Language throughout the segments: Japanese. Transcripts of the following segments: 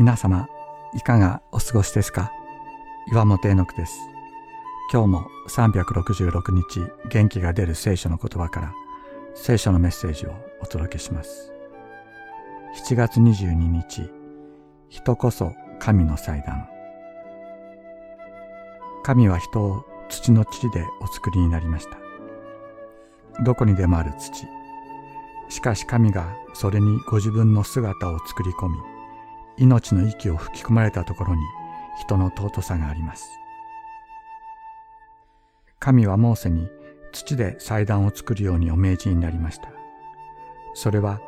皆様、いかがお過ごしですか？岩本恵之です。今日も366日元気が出る聖書の言葉から聖書のメッセージをお届けします。7月22日、人こそ神の祭壇。神は人を土の地でお作りになりました。どこにでもある土。しかし神がそれにご自分の姿を作り込み、命の息を吹き込まれたところに人の尊さがあります。神はモーセに土で祭壇を作るようにお命じになりました。それは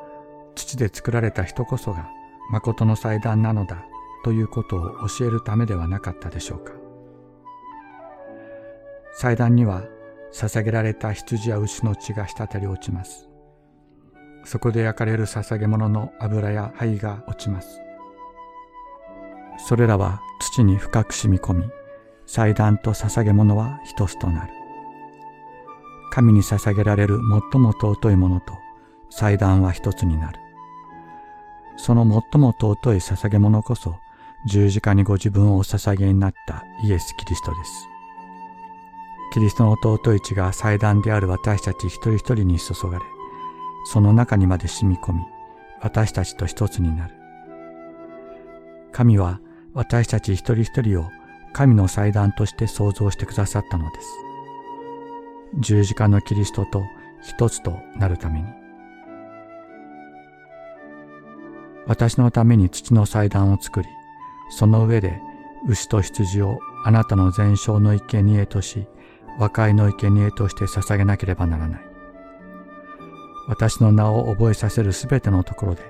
土で作られた人こそが誠の祭壇なのだということを教えるためではなかったでしょうか。祭壇には捧げられた羊や牛の血が滴り落ちます。そこで焼かれる捧げ物の油や灰が落ちます。それらは土に深く染み込み、祭壇と捧げ物は一つとなる。神に捧げられる最も尊いものと祭壇は一つになる。その最も尊い捧げ物こそ十字架にご自分をお捧げになったイエス・キリストです。キリストの尊い血が祭壇である私たち一人一人に注がれ、その中にまで染み込み、私たちと一つになる。神は私たち一人一人を神の祭壇として創造してくださったのです。十字架のキリストと一つとなるために。私のために土の祭壇を作り、その上で牛と羊をあなたの全焼の生贄とし、和解の生贄として捧げなければならない。私の名を覚えさせるすべてのところで、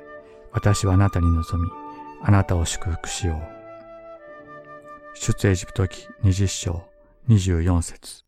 私はあなたに望み、あなたを祝福しよう。出エジプト記20章24節。